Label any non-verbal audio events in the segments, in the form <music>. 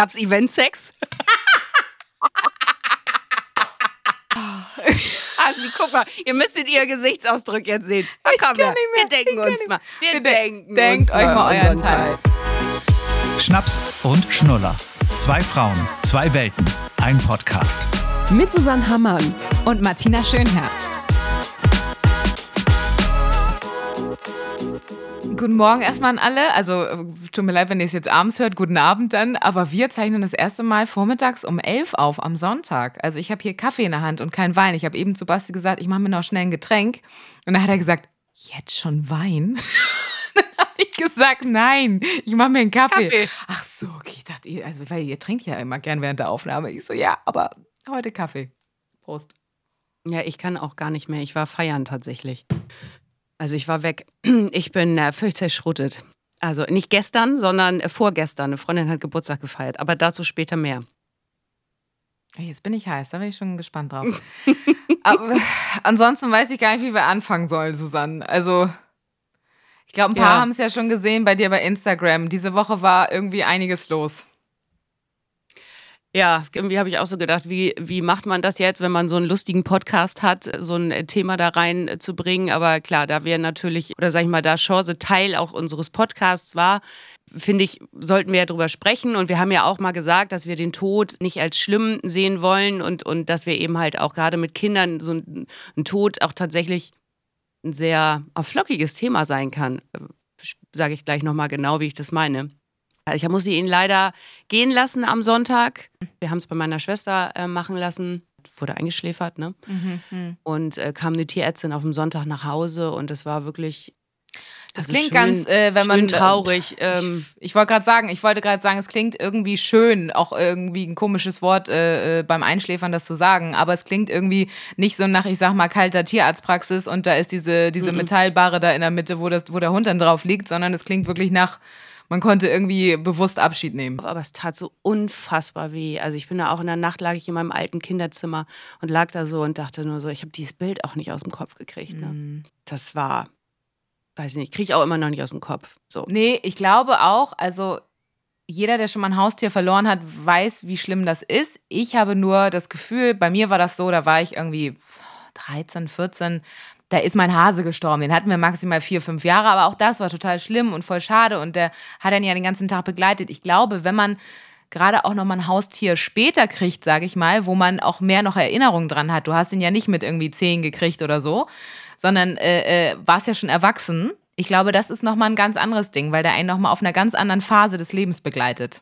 Gab's Eventsex? <laughs> Also, guck mal, ihr müsstet ihr Gesichtsausdruck jetzt sehen. Na, komm, wir, wir denken uns mal. Wir, wir denken denkt uns euch mal euren unseren Teil. Schnaps und Schnuller. Zwei Frauen, zwei Welten, ein Podcast. Mit Susanne Hammann. Und Martina Schönherr. Guten Morgen erstmal an alle. Also, äh, tut mir leid, wenn ihr es jetzt abends hört. Guten Abend dann. Aber wir zeichnen das erste Mal vormittags um 11 auf am Sonntag. Also, ich habe hier Kaffee in der Hand und kein Wein. Ich habe eben zu Basti gesagt, ich mache mir noch schnell ein Getränk. Und dann hat er gesagt, jetzt schon Wein? <laughs> dann habe ich gesagt, nein, ich mache mir einen Kaffee. Kaffee. Ach so, okay. Ich dachte, ihr, also, weil ihr trinkt ja immer gern während der Aufnahme. Ich so, ja, aber heute Kaffee. Prost. Ja, ich kann auch gar nicht mehr. Ich war feiern tatsächlich. Also ich war weg. <clears throat> Ich bin äh, völlig zerschrottet. Also nicht gestern, sondern äh, vorgestern. Eine Freundin hat Geburtstag gefeiert, aber dazu später mehr. Jetzt bin ich heiß, da bin ich schon gespannt drauf. <laughs> Aber ansonsten weiß ich gar nicht, wie wir anfangen sollen, Susanne. Also, ich glaube, ein paar Ja. haben es ja schon gesehen bei dir bei Instagram. Diese Woche war irgendwie einiges los. Ja, irgendwie habe ich auch so gedacht, wie, wie macht man das jetzt, wenn man so einen lustigen Podcast hat, so ein äh, Thema da rein äh, zu bringen. Aber klar, da wir natürlich, oder sag ich mal, da Chance Teil auch unseres Podcasts war, finde ich, sollten wir ja drüber sprechen. Und wir haben ja auch mal gesagt, dass wir den Tod nicht als schlimm sehen wollen und, und dass wir eben halt auch gerade mit Kindern so ein, ein Tod auch tatsächlich ein sehr flockiges Thema sein kann. Sage ich gleich nochmal genau, wie ich das meine. Ich musste ihn leider gehen lassen am Sonntag. Wir haben es bei meiner Schwester äh, machen lassen. Wurde eingeschläfert, ne? Und äh, kam eine Tierärztin auf dem Sonntag nach Hause und es war wirklich. Das also klingt schön- ganz, äh, wenn man. traurig. Ähm, Ich wollte gerade sagen, ich wollte gerade sagen, es klingt irgendwie schön, auch irgendwie ein komisches Wort äh, äh, beim Einschläfern das zu sagen, aber es klingt irgendwie nicht so nach, ich sag mal, kalter Tierarztpraxis und da ist diese, diese Metallbarre da in der Mitte, wo, das, wo der Hund dann drauf liegt, sondern es klingt wirklich nach, man konnte irgendwie bewusst Abschied nehmen. aber es tat so unfassbar weh. Also ich bin da auch in der Nacht lag ich in meinem alten Kinderzimmer und lag da so und dachte nur so, ich habe dieses Bild auch nicht aus dem Kopf gekriegt. Ne? Mhm. Das war, weiß ich nicht, kriege ich auch immer noch nicht aus dem Kopf. So. Nee, ich glaube auch, also jeder, der schon mal ein Haustier verloren hat, weiß, wie schlimm das ist. Ich habe nur das Gefühl, bei mir war das so, da war ich irgendwie 13, 14, da ist mein Hase gestorben. Den hatten wir maximal vier, fünf Jahre, aber auch das war total schlimm und voll schade und der hat dann ja den ganzen Tag begleitet. Ich glaube, wenn man gerade auch noch mal ein Haustier später kriegt, sage ich mal, wo man auch mehr noch Erinnerungen dran hat. Du hast ihn ja nicht mit irgendwie zehn gekriegt oder so, sondern äh, äh, warst ja schon erwachsen. Ich glaube, das ist noch mal ein ganz anderes Ding, weil der einen noch mal auf einer ganz anderen Phase des Lebens begleitet.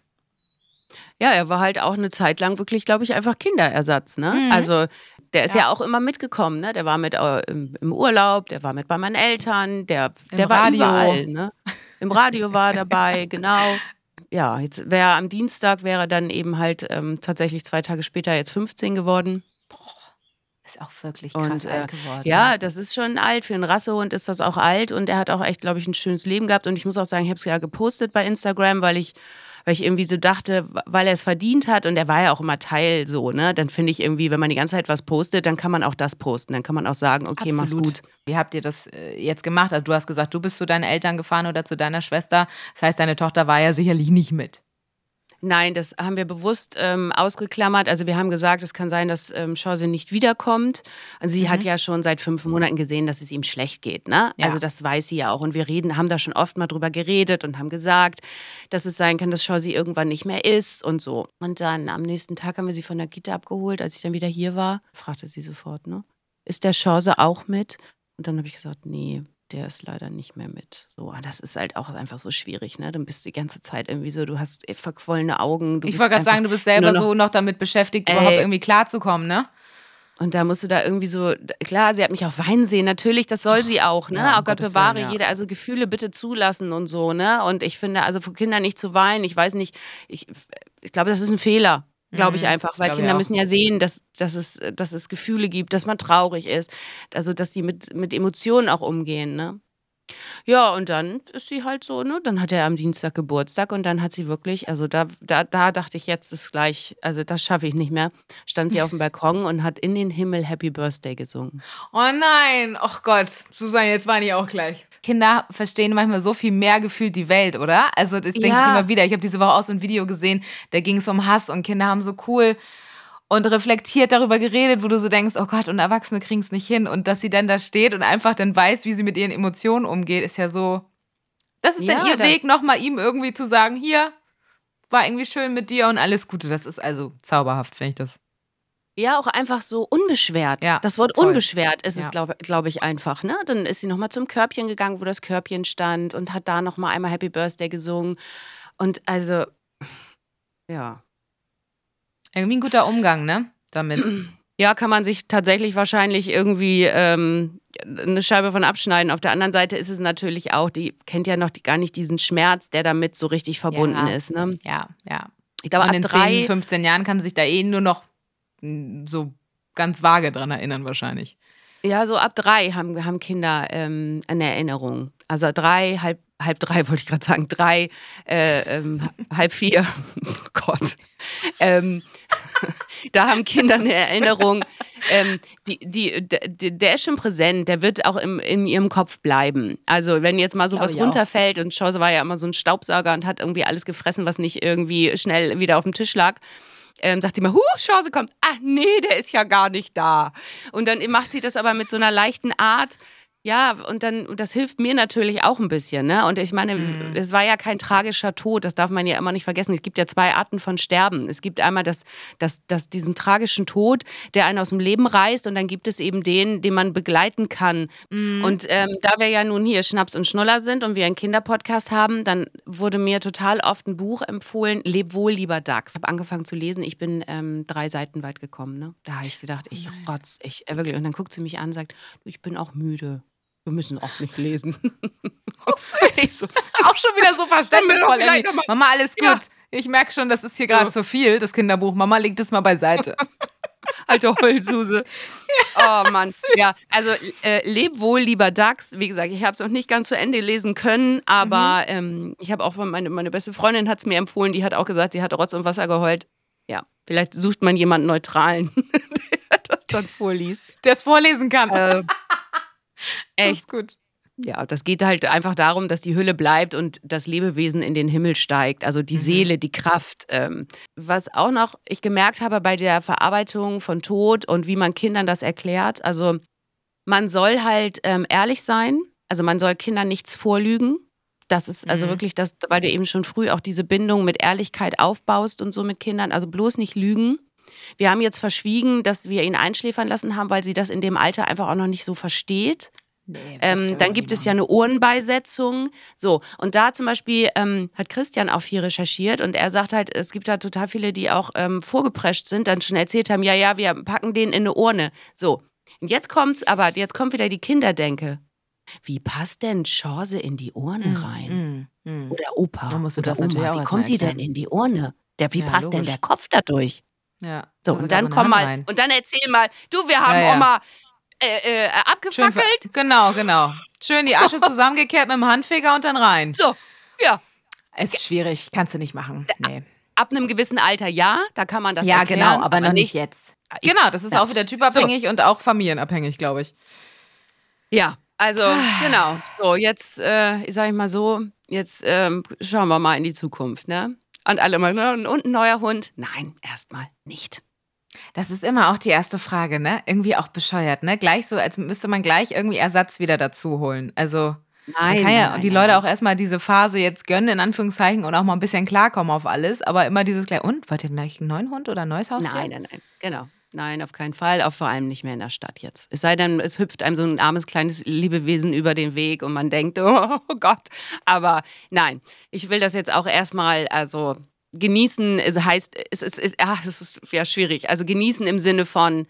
Ja, er war halt auch eine Zeit lang wirklich, glaube ich, einfach Kinderersatz. Ne? Mhm. Also der ist ja. Ja. auch immer mitgekommen. Ne? Der war mit äh, im, im Urlaub, der war mit bei meinen Eltern, der, Im der war Radio. überall. Ne? Im Radio war er dabei, <laughs> genau. Ja, jetzt wäre am Dienstag wäre dann eben halt ähm, tatsächlich zwei Tage später jetzt 15 geworden. Ist auch wirklich Und, krass äh, alt geworden. Ja, das ist schon alt. Für einen Rassehund ist das auch alt und er hat auch echt, glaube ich, ein schönes Leben gehabt. Und ich muss auch sagen, ich habe es ja gepostet bei Instagram, weil ich, weil ich irgendwie so dachte, weil er es verdient hat und er war ja auch immer Teil so, ne? Dann finde ich irgendwie, wenn man die ganze Zeit was postet, dann kann man auch das posten. Dann kann man auch sagen, okay, mach's gut. Wie habt ihr das äh, jetzt gemacht? Also du hast gesagt, du bist zu deinen Eltern gefahren oder zu deiner Schwester. Das heißt, deine Tochter war ja sicherlich nicht mit. Nein, das haben wir bewusst ähm, ausgeklammert. Also wir haben gesagt, es kann sein, dass ähm, Chance nicht wiederkommt. Und sie hat ja schon seit fünf Monaten gesehen, dass es ihm schlecht geht. Ne? Ja. Also das weiß sie ja auch. Und wir reden, haben da schon oft mal drüber geredet und haben gesagt, dass es sein kann, dass Chance irgendwann nicht mehr ist und so. Und dann am nächsten Tag haben wir sie von der Kita abgeholt. Als ich dann wieder hier war, fragte sie sofort, ne? Ist der Chance auch mit? Und dann habe ich gesagt, nee, der ist leider nicht mehr mit. So, und das ist halt auch einfach so schwierig, ne? Dann bist du die ganze Zeit irgendwie so, du hast eh verquollene Augen. Ich wollte gerade sagen, du bist selber noch- so noch damit beschäftigt, Ey. überhaupt irgendwie klarzukommen, ne? Und da musst du da irgendwie so, klar, sie hat mich auch weinen sehen, natürlich, das soll sie auch, ne? ja, oh Gott Gottes bewahre Willen, ja. jeder, also Gefühle bitte zulassen und so, ne? Und ich finde, also für Kinder nicht zu weinen, ich weiß nicht, ich, ich glaube, das ist ein Fehler. Glaube ich Mhm, einfach, weil Kinder müssen ja sehen, dass, dass, es, dass es Gefühle gibt, dass man traurig ist, also dass die mit, mit Emotionen auch umgehen, ne? Ja, und dann ist sie halt so, ne? Dann hat er am Dienstag Geburtstag und dann hat sie wirklich, also da, da, da dachte ich, jetzt ist gleich, also das schaffe ich nicht mehr. Stand sie auf dem <laughs> Balkon und hat in den Himmel Happy Birthday gesungen. Oh nein, ach Gott, Susanne, jetzt weine ich auch gleich. Kinder verstehen manchmal so viel mehr gefühlt die Welt, oder? Also das denke ich Ja. immer wieder. Ich habe diese Woche auch so ein Video gesehen, da ging es um Hass und Kinder haben so cool und reflektiert darüber geredet, wo du so denkst, oh Gott, und Erwachsene kriegen es nicht hin. Und dass sie dann da steht und einfach dann weiß, wie sie mit ihren Emotionen umgeht, ist ja so. Das ist dann Ja, ihr da- Weg, nochmal ihm irgendwie zu sagen, hier, war irgendwie schön mit dir und alles Gute. Das ist also zauberhaft, finde ich das. Ja, auch einfach so unbeschwert. Ja, das Wort voll. unbeschwert ist es, Ja. glaube glaub ich, einfach. Ne? Dann ist sie nochmal zum Körbchen gegangen, wo das Körbchen stand und hat da nochmal einmal Happy Birthday gesungen. Und also, ja. Irgendwie ein guter Umgang, ne? Damit. Ja, kann man sich tatsächlich wahrscheinlich irgendwie ähm, eine Scheibe von abschneiden. Auf der anderen Seite ist es natürlich auch, die kennt ja noch die, gar nicht diesen Schmerz, der damit so richtig verbunden Ja. ist. Ne? Ja, ja. Ich glaube, in drei, 10, 15 Jahren kann sich da eh nur noch mm, so ganz vage dran erinnern, wahrscheinlich. ja, so ab drei haben, haben Kinder ähm, eine Erinnerung. Also drei, halb, halb drei <laughs> wollte ich gerade sagen, drei, äh, ähm, halb vier. Oh <laughs> Gott. Ähm, <laughs> da haben Kinder eine Erinnerung. Ähm, die, die, der, der ist schon präsent, der wird auch im, in ihrem Kopf bleiben. Also wenn jetzt mal sowas auch. runterfällt und Chance war ja immer so ein Staubsauger und hat irgendwie alles gefressen, was nicht irgendwie schnell wieder auf dem Tisch lag. Ähm, sagt sie mal, huh, Chance kommt. Ah, nee, der ist ja gar nicht da. Und dann macht sie das aber mit so einer leichten Art. Ja, und dann, und das hilft mir natürlich auch ein bisschen, ne? Und ich meine, Mhm. es war ja kein tragischer Tod, das darf man ja immer nicht vergessen. Es gibt ja zwei Arten von Sterben. Es gibt einmal das, das, das, diesen tragischen Tod, der einen aus dem Leben reißt, und dann gibt es eben den, den man begleiten kann. Mhm. Und ähm, da wir ja nun hier Schnaps und Schnuller sind und wir einen Kinderpodcast haben, dann wurde mir total oft ein Buch empfohlen, Leb wohl, lieber Dachs. Ich habe angefangen zu lesen, ich bin ähm, drei Seiten weit gekommen. Ne? Da habe ich gedacht, ich rotz, ich äh, wirklich. Und dann guckt sie mich an und sagt, ich bin auch müde. Wir müssen auch nicht lesen. <laughs> so, Auch schon wieder so verständnisvoll. Mama, alles gut. Ja. Ich merke schon, das ist hier gerade Ja. zu viel, das Kinderbuch. Mama, leg das mal beiseite. <laughs> alte Heulsuse. <laughs> oh Mann. Ja, also äh, leb wohl, lieber Dachs. Wie gesagt, ich habe es noch nicht ganz zu Ende lesen können, aber ähm, ich habe auch von meine, meine beste Freundin hat es mir empfohlen, die hat auch gesagt, sie hat Rotz und Wasser geheult. Ja, vielleicht sucht man jemanden Neutralen, der das dann vorliest. Der es vorlesen kann. Äh, echt. ist gut. Ja, das geht halt einfach darum, dass die Hülle bleibt und das Lebewesen in den Himmel steigt, also die Seele, die Kraft. Ähm, was auch noch ich gemerkt habe bei der Verarbeitung von Tod und wie man Kindern das erklärt, also man soll halt ähm, ehrlich sein, also man soll Kindern nichts vorlügen. Das ist also Mhm. wirklich das, weil du eben schon früh auch diese Bindung mit Ehrlichkeit aufbaust und so mit Kindern, also bloß nicht lügen. Wir haben jetzt verschwiegen, dass wir ihn einschläfern lassen haben, weil sie das in dem Alter einfach auch noch nicht so versteht. Nee, Ähm, dann gibt es ja eine Ohrenbeisetzung. So, und da zum Beispiel ähm, hat Christian auch viel recherchiert und er sagt halt, es gibt da total viele, die auch ähm, vorgeprescht sind, dann schon erzählt haben, ja, ja, wir packen den in eine Urne. So, und jetzt kommt's, aber jetzt kommt wieder die Kinderdenke. Wie passt denn Chance in die Urne rein? Mm, mm. Oder Opa? Da musst du das natürlich Oma, wie kommt die denn in die Urne? Der, wie Ja, passt denn logisch. der Kopf da durch? Ja. So, Also und da dann komm mal, rein. und dann erzähl mal, du, wir haben Ja, ja. Oma äh, äh, abgefackelt. Genau, genau. Schön die Asche <laughs> zusammengekehrt mit dem Handfeger und dann rein. So, ja. Es ist schwierig, kannst du nicht machen. Nee. Ab einem gewissen Alter ja, da kann man das Ja, erklären, genau, aber noch nicht jetzt. Genau, das ist Ja. auch wieder typabhängig und auch familienabhängig, glaube ich. Ja, also <sighs> genau. So, jetzt, äh, sage ich mal so, jetzt ähm, schauen wir mal in die Zukunft, ne? Und alle mal, ne? und ein neuer Hund? Nein, erstmal nicht. Das ist immer auch die erste Frage, ne? Irgendwie auch bescheuert, ne? Gleich so, als müsste man gleich irgendwie Ersatz wieder dazu holen. Also, man Nein, kann ja nein, die Leute nein. auch erstmal diese Phase jetzt gönnen, in Anführungszeichen, und auch mal ein bisschen klarkommen auf alles, aber immer dieses gleich, und, wollt ihr gleich einen neuen Hund oder ein neues Haustier? Nein, nein, nein, genau. Nein, auf keinen Fall, auch vor allem nicht mehr in der Stadt jetzt. Es sei denn, es hüpft einem so ein armes kleines Lebewesen über den Weg und man denkt, <laughs> oh Gott. Aber nein, ich will das jetzt auch erstmal, also genießen, es heißt, es ist, es, ach, es ist ja schwierig. Also genießen im Sinne von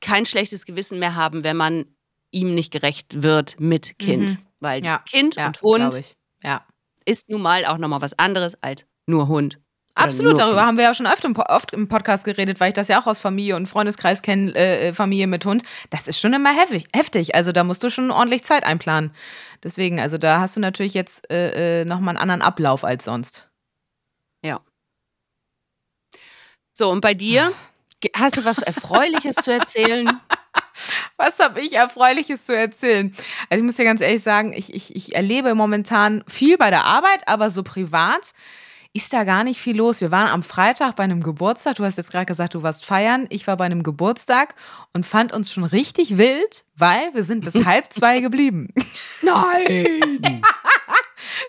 kein schlechtes Gewissen mehr haben, wenn man ihm nicht gerecht wird mit Kind. Mhm. Weil Ja, Kind Ja, und Hund. Ja. ist nun mal auch nochmal was anderes als nur Hund. Absolut, darüber haben wir ja schon oft im, oft im, Podcast geredet, weil ich das ja auch aus Familie und Freundeskreis kenne, äh, Familie mit Hund. Das ist schon immer heftig, heftig. Also da musst du schon ordentlich Zeit einplanen. Deswegen, also da hast du natürlich jetzt äh, äh nochmal einen anderen Ablauf als sonst. Ja. So, und bei dir? Hast du was Erfreuliches zu erzählen? <laughs> Was habe ich Erfreuliches zu erzählen? Also ich muss dir ganz ehrlich sagen, ich, ich, ich erlebe momentan viel bei der Arbeit, aber so privat ist da gar nicht viel los. Wir waren am Freitag bei einem Geburtstag. Du hast jetzt gerade gesagt, du warst feiern. Ich war bei einem Geburtstag und fand uns schon richtig wild, weil wir sind bis halb zwei geblieben. <laughs> Nein! <laughs>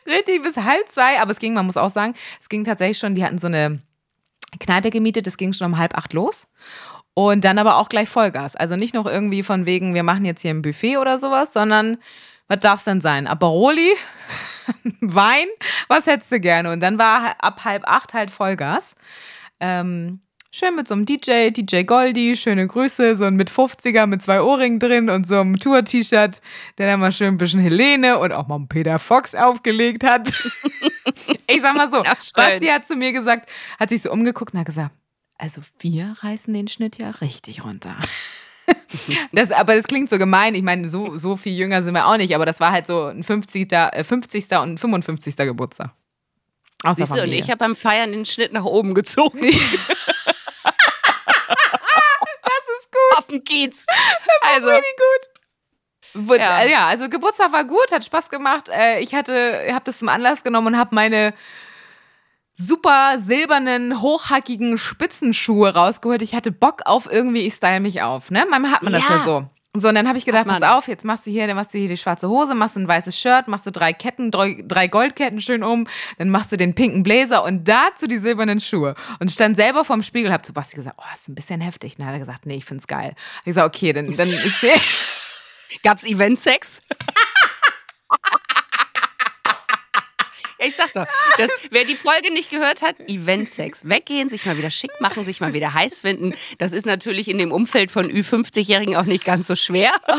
richtig bis halb zwei. Aber es ging, man muss auch sagen, es ging tatsächlich schon, die hatten so eine Kneipe gemietet, es ging schon um halb acht los. Und dann aber auch gleich Vollgas. Also nicht noch irgendwie von wegen, wir machen jetzt hier ein Buffet oder sowas, sondern was darf es denn sein? Aperoli, <laughs> Wein, was hättest du gerne? Und dann war ab halb acht halt Vollgas. Ähm, schön mit so einem DJ, DJ Goldi, schöne Grüße, so ein mit 50er mit zwei Ohrringen drin und so einem Tour-T-Shirt, der dann mal schön ein bisschen Helene und auch mal einen Peter Fox aufgelegt hat. <laughs> ich sag mal so, Basti hat zu mir gesagt, hat sich so umgeguckt und hat gesagt, also wir reißen den Schnitt ja richtig runter. <laughs> das, aber das klingt so gemein. Ich meine, so, so viel jünger sind wir auch nicht, aber das war halt so ein 50. 50. Äh, und ein 55. Geburtstag. Siehst du, und ich habe beim Feiern den Schnitt nach oben gezogen. <laughs> das ist gut. Auf dem Kiez. Das also. ist richtig gut. Ja. ja. also Geburtstag war gut, hat Spaß gemacht. Äh, ich hatte, habe das zum Anlass genommen und habe meine super silbernen, hochhackigen Spitzenschuhe rausgeholt. Ich hatte Bock auf irgendwie, ich style mich auf. Ne? Manchmal hat man das ja so. So, und dann habe ich gedacht, pass auf, jetzt machst du hier, dann machst du hier die schwarze Hose, machst du ein weißes Shirt, machst du drei Ketten, drei, drei Goldketten schön um, dann machst du den pinken Blazer und dazu die silbernen Schuhe. Und stand selber vorm Spiegel, hab zu Basti gesagt, oh, ist ein bisschen heftig. Und dann hat er gesagt, nee, ich find's geil. Ich sag, okay, dann, dann ich seh. <laughs> Gab's Eventsex? <laughs> ich sag doch, das, wer die Folge nicht gehört hat, Eventsex. Weggehen, sich mal wieder schick machen, sich mal wieder heiß finden. Das ist natürlich in dem Umfeld von Ü50-Jährigen auch nicht ganz so schwer. Oh.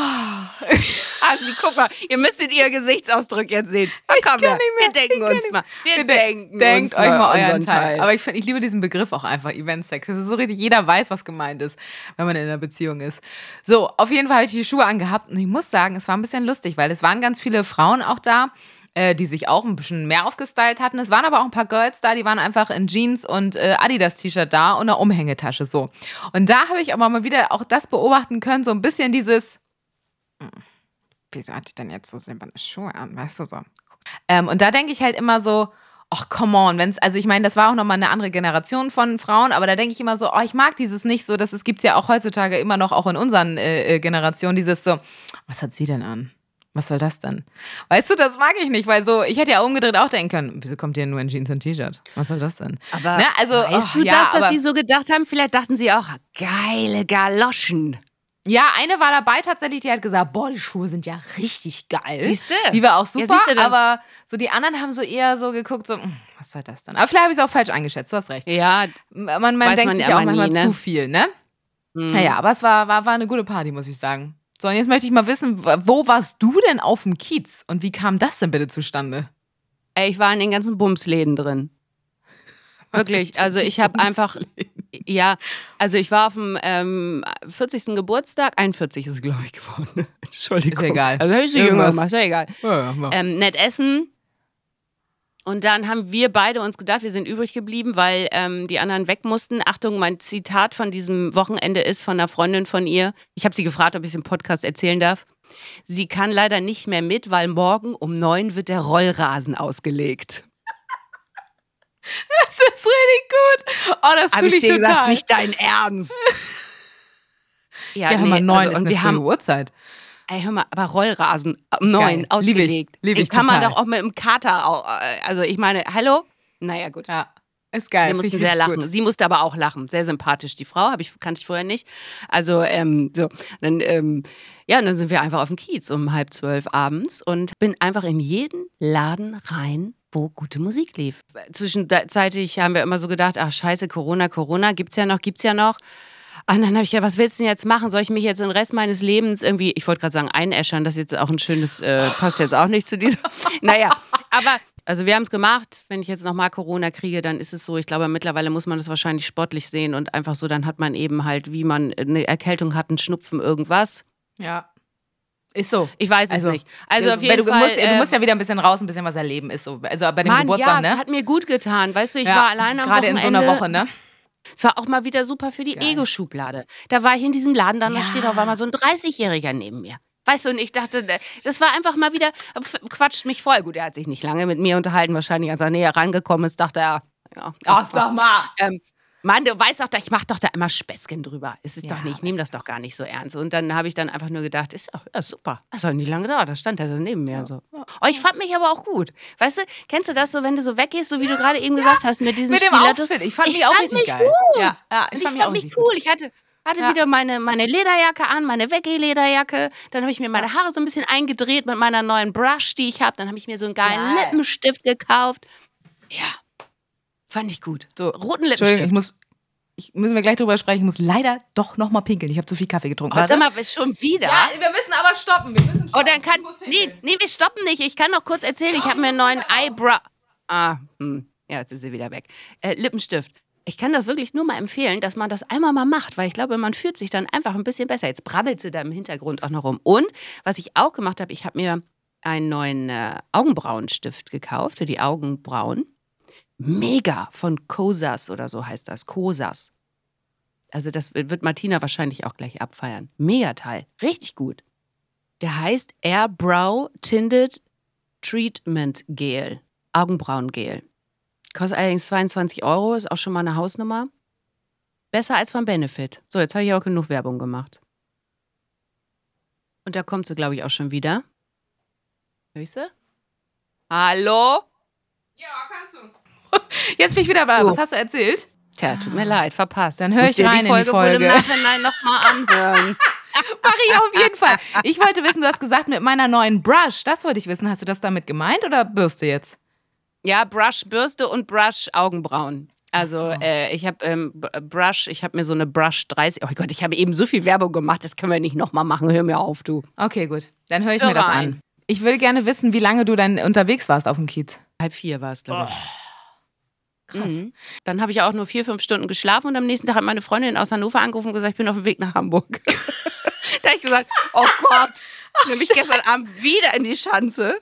Also guck mal, ihr müsstet ihr Gesichtsausdruck jetzt sehen. Na, komm, wir, wir denken uns mal. Wir, wir denken denkt uns euch mal euren Teil. Teil. Aber ich, find, ich liebe diesen Begriff auch einfach, Eventsex. Das ist so richtig, jeder weiß, was gemeint ist, wenn man in einer Beziehung ist. So, auf jeden Fall habe ich die Schuhe angehabt und ich muss sagen, es war ein bisschen lustig, weil es waren ganz viele Frauen auch da äh, die sich auch ein bisschen mehr aufgestylt hatten. Es waren aber auch ein paar Girls da, die waren einfach in Jeans und äh, Adidas-T-Shirt da und einer Umhängetasche so. Und da habe ich aber mal wieder auch das beobachten können, so ein bisschen dieses, hm, wieso hat die denn jetzt so silberne Schuhe an, weißt du so. Ähm, und da denke ich halt immer so, ach, come on, wenn's, also ich meine, das war auch nochmal eine andere Generation von Frauen, aber da denke ich immer so, oh, ich mag dieses nicht so, das gibt es ja auch heutzutage immer noch, auch in unseren äh, äh, Generationen, dieses so, was hat sie denn an? Was soll das denn? Weißt du, das mag ich nicht, weil so, ich hätte ja umgedreht auch denken können, wieso kommt ihr nur in Jeans und T-Shirt? Was soll das denn? Aber ne? also, weißt oh, du ja, das, dass sie so gedacht haben? Vielleicht dachten sie auch, geile Galoschen. Ja, eine war dabei tatsächlich, die hat gesagt, boah, die Schuhe sind ja richtig geil. Siehst du? Die war auch super, ja, aber so die anderen haben so eher so geguckt, so, hm, was soll das denn? Aber vielleicht habe ich es auch falsch eingeschätzt, du hast recht. Ja, man, man denkt man sich auch manchmal nie, ne? zu viel, ne? Mhm. Naja, aber es war, war, war eine gute Party, muss ich sagen. So, und jetzt möchte ich mal wissen, wo warst du denn auf dem Kiez und wie kam das denn bitte zustande? Ey, ich war in den ganzen Bumsläden drin. <laughs> Wirklich, also ich habe einfach, ja, also ich war auf dem ähm, 40. Geburtstag, 41 ist es, glaube ich, geworden. <laughs> Entschuldigung. Ist egal. Also ich jünger, ist ja egal. Ja, ja, ähm, nett essen, und dann haben wir beide uns gedacht, wir sind übrig geblieben, weil ähm, die anderen weg mussten. Achtung, mein Zitat von diesem Wochenende ist von einer Freundin von ihr. Ich habe sie gefragt, ob ich es im Podcast erzählen darf. Sie kann leider nicht mehr mit, weil morgen um neun wird der Rollrasen ausgelegt. <laughs> Das ist richtig gut. Oh, das fühle ich, ich dir total. gesagt, nicht dein Ernst. <laughs> ja, ja nee, mal neun also, ist eine wir haben Uhrzeit. Ey, hör mal, aber Rollrasen um neun ausgelegt. Lieb ich, lieb ich kann total. man doch auch mit dem Kater, auch, äh, also ich meine, hallo? Naja, gut. Ja. Ist geil. Wir mussten sehr lachen. Gut. Sie musste aber auch lachen. Sehr sympathisch, die Frau. Hab ich, kannte ich vorher nicht. Also, ähm, so. Dann, ähm, ja, dann sind wir einfach auf dem Kiez um halb zwölf abends und bin einfach in jeden Laden rein, wo gute Musik lief. Zwischenzeitlich haben wir immer so gedacht, ach scheiße, Corona, Corona, gibt's ja noch, gibt's ja noch. Und dann habe ich gedacht, was willst du denn jetzt machen? Soll ich mich jetzt den Rest meines Lebens irgendwie, ich wollte gerade sagen, einäschern, das ist jetzt auch ein schönes, äh, passt jetzt auch nicht zu diesem. <laughs> naja, aber Also wir haben es gemacht. Wenn ich jetzt nochmal Corona kriege, dann ist es so. Ich glaube, mittlerweile muss man das wahrscheinlich sportlich sehen und einfach so, dann hat man eben halt, wie man eine Erkältung hat, einen Schnupfen, irgendwas. Ja. Ist so. Ich weiß es Also, nicht. Also auf jeden du, Fall. musst, du äh, musst ja wieder ein bisschen raus, ein bisschen was erleben. Ist so. Also bei dem Mann, Geburtstag, ja, ne? es hat mir gut getan. Weißt du, ich ja, war alleine am Gerade in so einer Woche, ne? Es war auch mal wieder super für die. Ego-Schublade. Da war ich in diesem Laden, dann Ja. steht auf einmal so ein 30-Jähriger neben mir. Weißt du, und ich dachte, äh, das war einfach mal wieder, quatscht mich voll. Gut, er hat sich nicht lange mit mir unterhalten. Wahrscheinlich, als er näher rangekommen ist, dachte er, ja. mal. Ähm, Mann, du weißt doch, ich mache doch da immer Späßchen drüber. Es ist Ja, doch nicht, ich nehme das doch gar nicht so ernst. Und dann habe ich dann einfach nur gedacht, ist ja, ja super. Das doch nicht lange da. Da stand er dann neben mir. und So. Oh, ich fand mich aber auch gut. Weißt du, kennst du das so, wenn du so weggehst, so wie du gerade eben gesagt hast, mit diesen Mit dem Stilettos? Outfit. Ich fand Ich mich auch fand richtig mich geil. gut. Ja, ja ich ich fand mich auch mich cool. gut. Ich hatte, hatte Ja. wieder meine, meine Lederjacke an, meine Veggie-Lederjacke. Dann habe ich mir meine Haare so ein bisschen eingedreht mit meiner neuen Brush, die ich habe. Dann habe ich mir so einen geilen Geil. Lippenstift gekauft. Ja, fand ich gut. So, Roten Entschuldigung, Lippenstift. ich muss, ich, müssen wir gleich drüber sprechen. Ich muss leider doch noch mal pinkeln. Ich habe zu viel Kaffee getrunken. Oh, sag mal, schon wieder? Ja, wir müssen aber stoppen. Wir müssen Oh, stoppen. dann kann. Nee, nee, wir stoppen nicht. Ich kann noch kurz erzählen. Ich habe mir einen neuen Eyebrow. Ah, hm. Ja, jetzt ist sie wieder weg. Äh, Lippenstift. Ich kann das wirklich nur mal empfehlen, dass man das einmal mal macht, weil ich glaube, man fühlt sich dann einfach ein bisschen besser. Jetzt brabbelt sie da im Hintergrund auch noch rum. Und was ich auch gemacht habe, ich habe mir einen neuen äh, Augenbrauenstift gekauft für die Augenbrauen. Mega von Kosas oder so heißt das. Kosas. Also das wird Martina wahrscheinlich auch gleich abfeiern. Mega Teil. Richtig gut. Der heißt Air Brow Tinted Treatment Gel. Augenbrauengel. Kostet allerdings 22 Euro, ist auch schon mal eine Hausnummer. Besser als von Benefit. So, jetzt habe ich auch genug Werbung gemacht. Und da kommt sie, glaube ich, auch schon wieder. Hör ich sie? Hallo? <laughs> Jetzt bin ich wieder da. Du. Was hast du erzählt? Tja, tut mir leid, verpasst. Dann hör Musst ich rein in die die Folge, wohl im Folge. Nachhinein nochmal <laughs> anhören. Mach ich auf jeden Fall. Ich wollte wissen, du hast gesagt, mit meiner neuen Brush. Das wollte ich wissen. Hast du das damit gemeint oder Bürste jetzt? Ja, Brush Bürste und Brush Augenbrauen. Also so. äh, ich habe ähm, B- Brush, ich habe mir so eine Brush 30. Oh Gott, ich habe eben so viel Werbung gemacht, das können wir nicht nochmal machen. Hör mir auf, du. Okay, gut. Dann höre ich Hör mir das an. Ich würde gerne wissen, wie lange du dann unterwegs warst auf dem Kiez. Halb vier war es, glaube ich. Krass. Mhm. Dann habe ich auch nur vier, fünf Stunden geschlafen und am nächsten Tag hat meine Freundin aus Hannover angerufen und gesagt, ich bin auf dem Weg nach Hamburg. <laughs> da habe ich gesagt, oh Gott, nämlich gestern Abend wieder in die Schanze.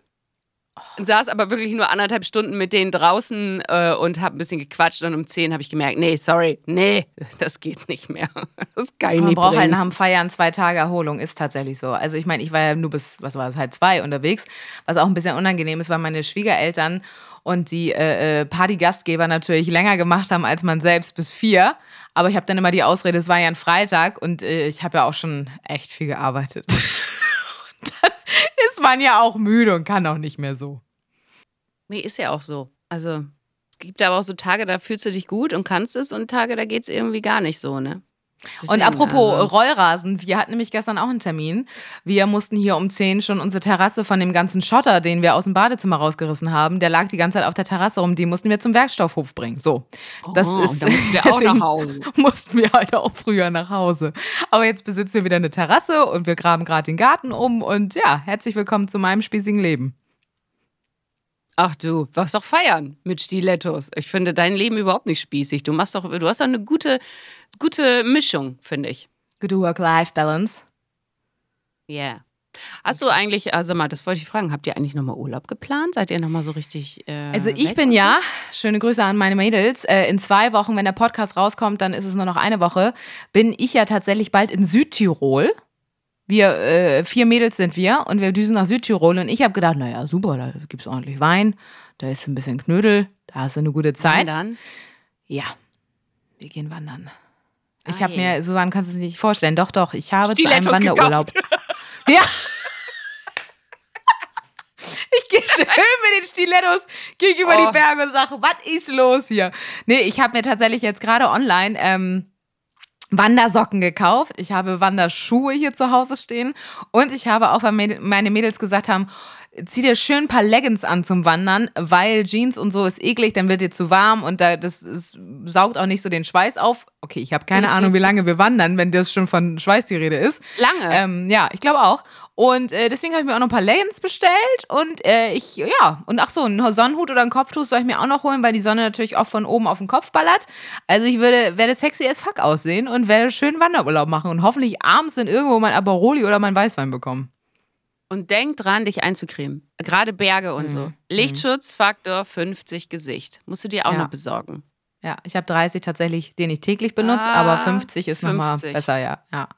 Saß aber wirklich nur anderthalb Stunden mit denen draußen äh, und habe ein bisschen gequatscht und um zehn habe ich gemerkt, nee, sorry, nee, <laughs> das geht nicht mehr. <laughs> Das kann ich Man braucht halt nach dem Feiern zwei Tage Erholung, ist tatsächlich so. Also ich meine, ich war ja nur bis, was war es, halb zwei unterwegs, was auch ein bisschen unangenehm ist, weil meine Schwiegereltern und die äh, äh, Partygastgeber natürlich länger gemacht haben als man selbst bis vier. Aber ich habe dann immer die Ausrede, es war ja ein Freitag und äh, ich habe ja auch schon echt viel gearbeitet. <laughs> und dann man ja auch müde und kann auch nicht mehr so. Nee, ist ja auch so. Also, es gibt aber auch so Tage, da fühlst du dich gut und kannst es und Tage, da geht es irgendwie gar nicht so, ne? Und Deswegen, apropos also- Rollrasen, wir hatten nämlich gestern auch einen Termin. Wir mussten hier um 10 schon unsere Terrasse von dem ganzen Schotter, den wir aus dem Badezimmer rausgerissen haben, der lag die ganze Zeit auf der Terrasse rum, die mussten wir zum Werkstoffhof bringen. So. Das Oh, ist da mussten wir <laughs> auch nach Hause. mussten wir halt auch früher nach Hause. Aber jetzt besitzen wir wieder eine Terrasse und wir graben gerade den Garten um und ja, herzlich willkommen zu meinem spießigen Leben. Ach du, was doch feiern mit Stilettos. Ich finde dein Leben überhaupt nicht spießig. Du machst doch, du hast doch eine gute, gute Mischung, finde ich. Good Work-Life-Balance. Ja. Yeah. Hast du eigentlich, also mal, das wollte ich fragen, habt ihr eigentlich nochmal Urlaub geplant? Seid ihr nochmal so richtig. Äh, Also ich bin ja, schöne Grüße an meine Mädels, äh, in zwei Wochen, wenn der Podcast rauskommt, dann ist es nur noch eine Woche, bin ich ja tatsächlich bald in Südtirol. Wir, äh, vier Mädels sind wir und wir düsen nach Südtirol und ich habe gedacht, naja, super, da gibt es ordentlich Wein, da ist ein bisschen Knödel, da hast du eine gute Zeit. Wandern? Ja, wir gehen wandern. Ich Ah, habe mir, Susanne, kannst du es nicht vorstellen, doch, doch, ich habe zu einem Stilettos Wanderurlaub. <laughs> Ja. Ich gehe schön mit den Stilettos gegenüber Oh. die Berge und sage, was ist los hier? Nee, ich habe mir tatsächlich jetzt gerade online ähm, Wandersocken gekauft. Ich habe Wanderschuhe hier zu Hause stehen. Und ich habe auch, weil meine Mädels gesagt haben, zieh dir schön ein paar Leggings an zum Wandern, weil Jeans und so ist eklig, dann wird dir zu warm und da, das ist, saugt auch nicht so den Schweiß auf. Okay, ich habe keine Ahnung, wie lange wir wandern, wenn das schon von Schweiß die Rede ist. Lange. Ähm, ja, ich glaube auch. Und äh, deswegen habe ich mir auch noch ein paar Leggings bestellt und äh, ich, ja, und ach so, einen Sonnenhut oder ein Kopftuch soll ich mir auch noch holen, weil die Sonne natürlich auch von oben auf den Kopf ballert. Also ich würde, werde sexy as fuck aussehen und werde schön Wanderurlaub machen und hoffentlich abends dann irgendwo mein Aperoli oder mein Weißwein bekommen. Und denk dran, dich einzucremen. Gerade Berge und so. Mhm. Lichtschutzfaktor 50 Gesicht. Musst du dir auch Ja. noch besorgen. Ja, ich habe 30 tatsächlich, den ich täglich benutze, Ah, aber 50 ist nochmal 50. besser, ja. ja.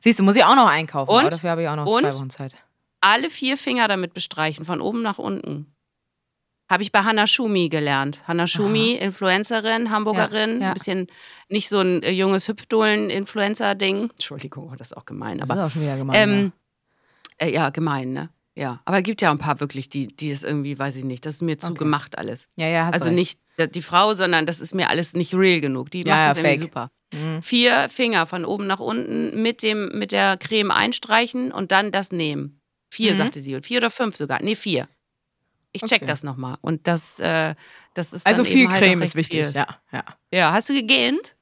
Siehst du, muss ich auch noch einkaufen, Und? aber dafür habe ich auch noch Und? zwei Wochen Zeit. Alle vier Finger damit bestreichen, von oben nach unten. Habe ich bei Hannah Schumi gelernt. Hannah Schumi, Influencerin, Hamburgerin, Ja, ja. ein bisschen nicht so ein äh, junges Hüpfdohlen-Influencer-Ding. Entschuldigung, das ist auch gemein. Das Aber ist auch schon wieder gemein. Ähm, äh, ja, gemein, ne? Ja. Aber es gibt ja ein paar wirklich, die, die es irgendwie, weiß ich nicht, das ist mir zu Okay. gemacht alles. ja, ja, hast Also recht. nicht die Frau, sondern das ist mir alles nicht real genug. Die Ja, macht ja, das irgendwie fake. super. Mhm. Vier Finger von oben nach unten mit, dem, mit der Creme einstreichen und dann das nehmen. Vier, Mhm. sagte sie. Und vier oder fünf sogar. Nee, vier. Ich check Okay. das nochmal. Und das, äh, das ist Also viel halt Creme auch ist wichtig, Viel. ja, ja. Ja, hast du gegähnt?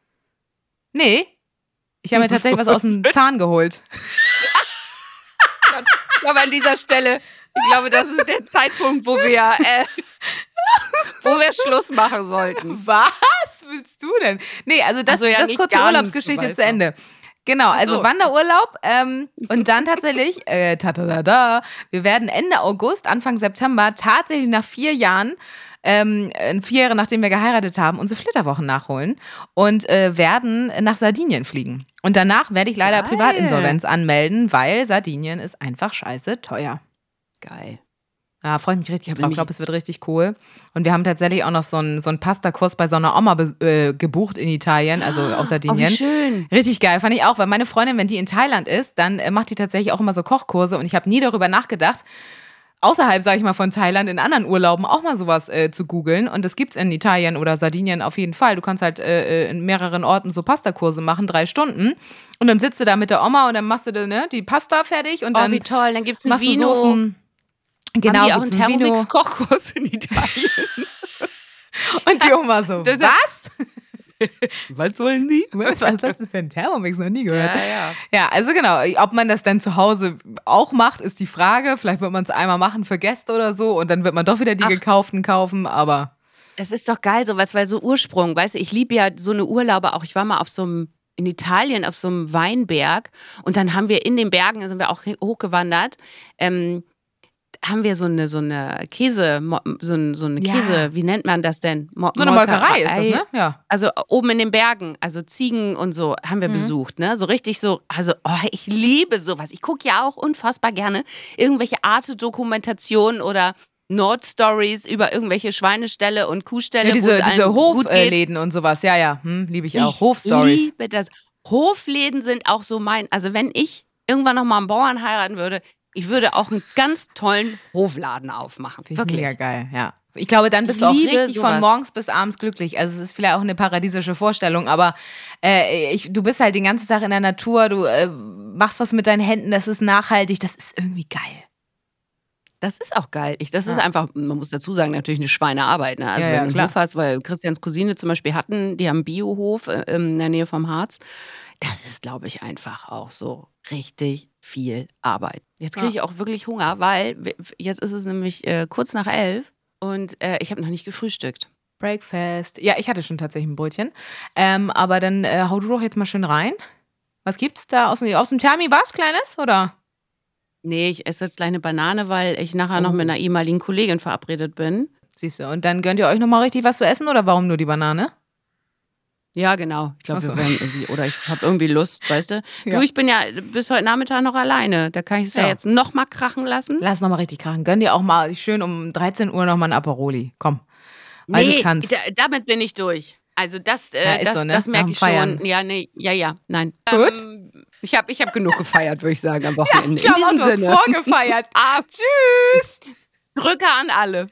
Nee, ich habe mir tatsächlich was aus dem <laughs> Zahn geholt. Ich glaube, an dieser Stelle, ich glaube, das ist der Zeitpunkt, wo wir, äh, wo wir Schluss machen sollten. Was willst du denn? Nee, also das, Also ja, das kurze Urlaubsgeschichte zu Ende. Genau, also so. Wanderurlaub ähm, und dann tatsächlich, äh, -ta -da -da, wir werden Ende August, Anfang September tatsächlich nach vier Jahren, ähm, äh, vier Jahre nachdem wir geheiratet haben, unsere Flitterwochen nachholen und äh, werden nach Sardinien fliegen. Und danach werde ich leider Geil. Privatinsolvenz anmelden, weil Sardinien ist einfach scheiße teuer. Geil. Ja, freue ich mich richtig drauf. Ich glaube, es wird richtig cool. Und wir haben tatsächlich auch noch so einen, so einen Pasta-Kurs bei so einer Oma äh, gebucht in Italien, also aus Oh, Sardinien. schön. Richtig geil, fand ich auch, weil meine Freundin, wenn die in Thailand ist, dann äh, macht die tatsächlich auch immer so Kochkurse und ich habe nie darüber nachgedacht, außerhalb, sage ich mal, von Thailand in anderen Urlauben auch mal sowas äh, zu googeln. Und das gibt's in Italien oder Sardinien auf jeden Fall. Du kannst halt äh, äh, in mehreren Orten so Pasta-Kurse machen, drei Stunden. Und dann sitzt du da mit der Oma und dann machst du ne, die Pasta fertig und Oh, dann wie toll. Dann gibt es ein Vino. Soßen. Genau, Haben die auch einen gibt's. Thermomix-Kochkurs in Italien? <laughs> Und die Oma so, <laughs> Das- was? <laughs> Was wollen die? <laughs> Was, was ist denn Thermomix? Noch nie gehört. Ja, ja. Ja, also genau, ob man das dann zu Hause auch macht, ist die Frage. Vielleicht wird man es einmal machen für Gäste oder so und dann wird man doch wieder die Ach. gekauften kaufen, aber Das ist doch geil, sowas, weil so Ursprung, weißt du, ich liebe ja so eine Urlaube auch. Ich war mal auf so einem, in Italien auf so einem Weinberg und dann haben wir in den Bergen, da sind wir auch hochgewandert, ähm, haben wir so eine, so eine Käse, so, ein- so eine Ja. Käse, wie nennt man das denn? Mo so eine Molkerei ist das, ne? Ja. Also oben in den Bergen, also Ziegen und so haben wir Mhm. besucht, ne? So richtig so, also oh, ich liebe sowas. Ich gucke ja auch unfassbar gerne irgendwelche Arte-Dokumentationen oder Nordstories über irgendwelche Schweineställe und Kuhställe. ja diese es diese. Hofläden und sowas, ja, ja, hm, liebe ich auch. Ich Hofstories. liebe das. Hofläden sind auch so mein, also wenn ich irgendwann noch mal einen Bauern heiraten würde, ich würde auch einen ganz tollen Hofladen aufmachen. Finde ich Wirklich. mega geil, ja. Ich glaube, dann bist Ich du auch richtig von sowas. morgens bis abends glücklich. Also es ist vielleicht auch eine paradiesische Vorstellung, aber äh, ich, du bist halt den ganzen Tag in der Natur, du äh, machst was mit deinen Händen, das ist nachhaltig, das ist irgendwie geil. Das ist auch geil. Ich, das ist Ja. einfach, man muss dazu sagen, natürlich eine Schweinearbeit. Ne? Also Ja, ja, wenn du einen. Hof hast, weil Christians Cousine zum Beispiel hatten, die haben einen Biohof äh, in der Nähe vom Harz. Das ist, glaube ich, einfach auch so richtig viel Arbeit. Jetzt kriege ich auch wirklich Hunger, weil jetzt ist es nämlich äh, kurz nach elf und äh, ich habe noch nicht gefrühstückt. Breakfast. Ja, ich hatte schon tatsächlich ein Brötchen. Ähm, aber dann äh, hau du doch jetzt mal schön rein. Was gibt's da aus, aus dem Thermi? Was Kleines? Oder? Nee, ich esse jetzt gleich eine Banane, weil ich nachher noch Oh. mit einer ehemaligen Kollegin verabredet bin. Siehst du. Und dann gönnt ihr euch nochmal richtig was zu essen oder warum nur die Banane? Ja, genau. Ich glaube, so. wir werden irgendwie, oder ich habe irgendwie Lust, weißt du? Ja. Du, ich bin ja bis heute Nachmittag noch alleine. Da kann ich es ja. Ja. jetzt noch mal krachen lassen. Lass nochmal richtig krachen. Gönn dir auch mal schön um 13 Uhr nochmal ein Aperoli. Komm. Weil du's kannst. da, damit bin ich durch. Also das, Ja, äh, ist das, so, ne? das merke ich schon. Feiern. Ja, nee, ja, ja, nein. Gut. Ähm, ich habe ich hab genug gefeiert, würde ich sagen, am <laughs> Wochenende. Ich In auch diesem noch Sinne. vorgefeiert. <laughs> Ah, Tschüss. <laughs> Drücke an alle.